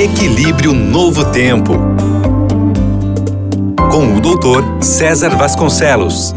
Equilíbrio Novo Tempo. Com o doutor César Vasconcelos.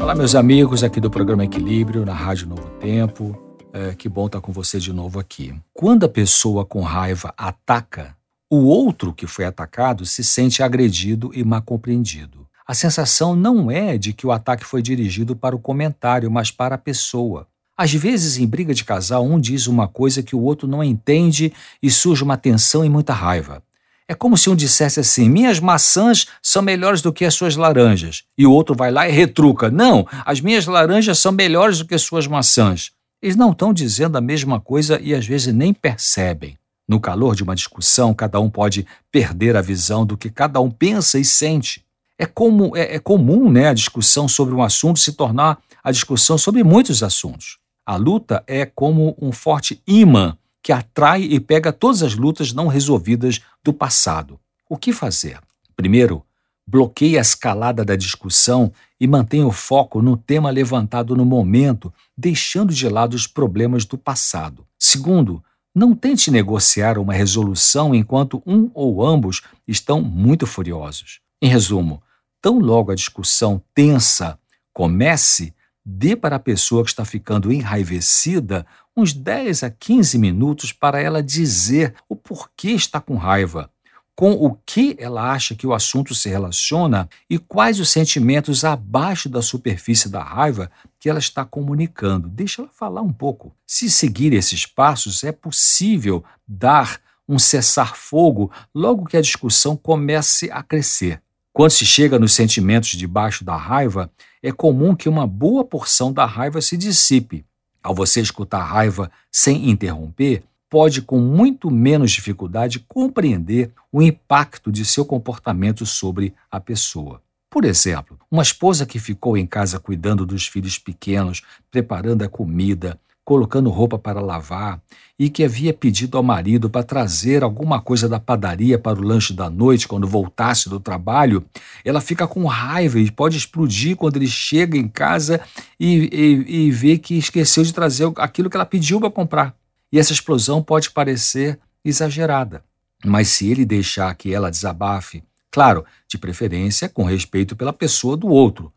Olá, meus amigos aqui do programa Equilíbrio, na Rádio Novo Tempo. É, que bom estar com você de novo aqui. Quando a pessoa com raiva ataca, o outro que foi atacado se sente agredido e mal compreendido. A sensação não é de que o ataque foi dirigido para o comentário, mas para a pessoa. Às vezes, em briga de casal, um diz uma coisa que o outro não entende e surge uma tensão e muita raiva. É como se um dissesse assim: minhas maçãs são melhores do que as suas laranjas. E o outro vai lá e retruca: não, as minhas laranjas são melhores do que as suas maçãs. Eles não estão dizendo a mesma coisa e às vezes nem percebem. No calor de uma discussão, cada um pode perder a visão do que cada um pensa e sente. É, como, é, é comum né, a discussão sobre um assunto se tornar a discussão sobre muitos assuntos. A luta é como um forte imã que atrai e pega todas as lutas não resolvidas do passado. O que fazer? Primeiro, bloqueie a escalada da discussão e mantenha o foco no tema levantado no momento, deixando de lado os problemas do passado. Segundo, não tente negociar uma resolução enquanto um ou ambos estão muito furiosos. Em resumo, tão logo a discussão tensa comece, dê para a pessoa que está ficando enraivecida uns 10 a 15 minutos para ela dizer o porquê está com raiva, com o que ela acha que o assunto se relaciona e quais os sentimentos abaixo da superfície da raiva que ela está comunicando. Deixa ela falar um pouco. Se seguir esses passos, é possível dar um cessar-fogo logo que a discussão comece a crescer. Quando se chega nos sentimentos debaixo da raiva, é comum que uma boa porção da raiva se dissipe. Ao você escutar raiva sem interromper, pode com muito menos dificuldade compreender o impacto de seu comportamento sobre a pessoa. Por exemplo, uma esposa que ficou em casa cuidando dos filhos pequenos, preparando a comida, colocando roupa para lavar e que havia pedido ao marido para trazer alguma coisa da padaria para o lanche da noite quando voltasse do trabalho, ela fica com raiva e pode explodir quando ele chega em casa e, e, e vê que esqueceu de trazer aquilo que ela pediu para comprar. E essa explosão pode parecer exagerada, mas se ele deixar que ela desabafe, claro, de preferência com respeito pela pessoa do outro,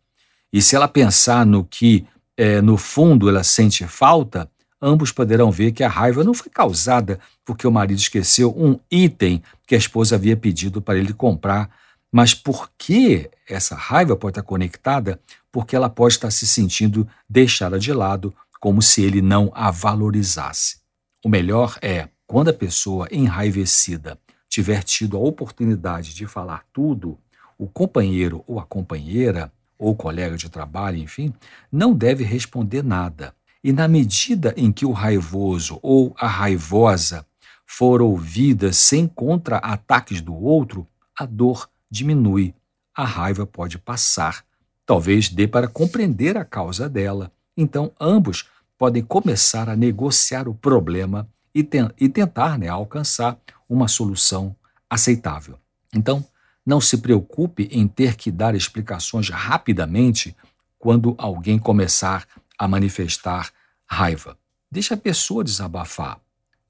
e se ela pensar no que é, no fundo ela sente falta, ambos poderão ver que a raiva não foi causada porque o marido esqueceu um item que a esposa havia pedido para ele comprar, mas porque essa raiva pode estar conectada, porque ela pode estar se sentindo deixada de lado, como se ele não a valorizasse. O melhor é, quando a pessoa enraivecida tiver tido a oportunidade de falar tudo, o companheiro ou a companheira ou colega de trabalho, enfim, não deve responder nada. E na medida em que o raivoso ou a raivosa for ouvida sem contra-ataques do outro, a dor diminui, a raiva pode passar. Talvez dê para compreender a causa dela. Então, ambos podem começar a negociar o problema e, ten e tentar né, alcançar uma solução aceitável. Então, não se preocupe em ter que dar explicações rapidamente quando alguém começar a manifestar raiva. Deixe a pessoa desabafar.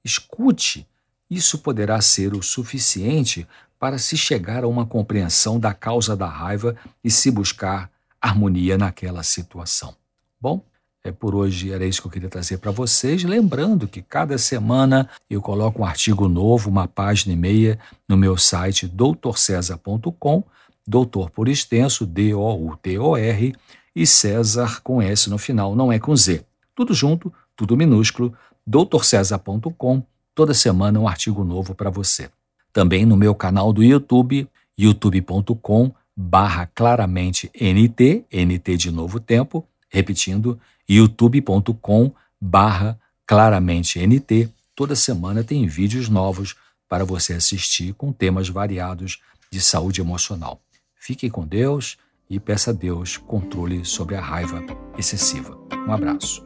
Escute. Isso poderá ser o suficiente para se chegar a uma compreensão da causa da raiva e se buscar harmonia naquela situação. Bom, é, por hoje era isso que eu queria trazer para vocês. Lembrando que cada semana eu coloco um artigo novo, uma página e meia, no meu site doutorcesar.com, doutor por extenso, D-O-U-T-O-R, e César com S no final, não é com Z. Tudo junto, tudo minúsculo, doutorcesar.com, toda semana um artigo novo para você. Também no meu canal do YouTube, youtube.com barra claramente NT, NT de novo tempo, repetindo, youtube.com barra claramente NT. Toda semana tem vídeos novos para você assistir com temas variados de saúde emocional. Fique com Deus e peça a Deus controle sobre a raiva excessiva. Um abraço.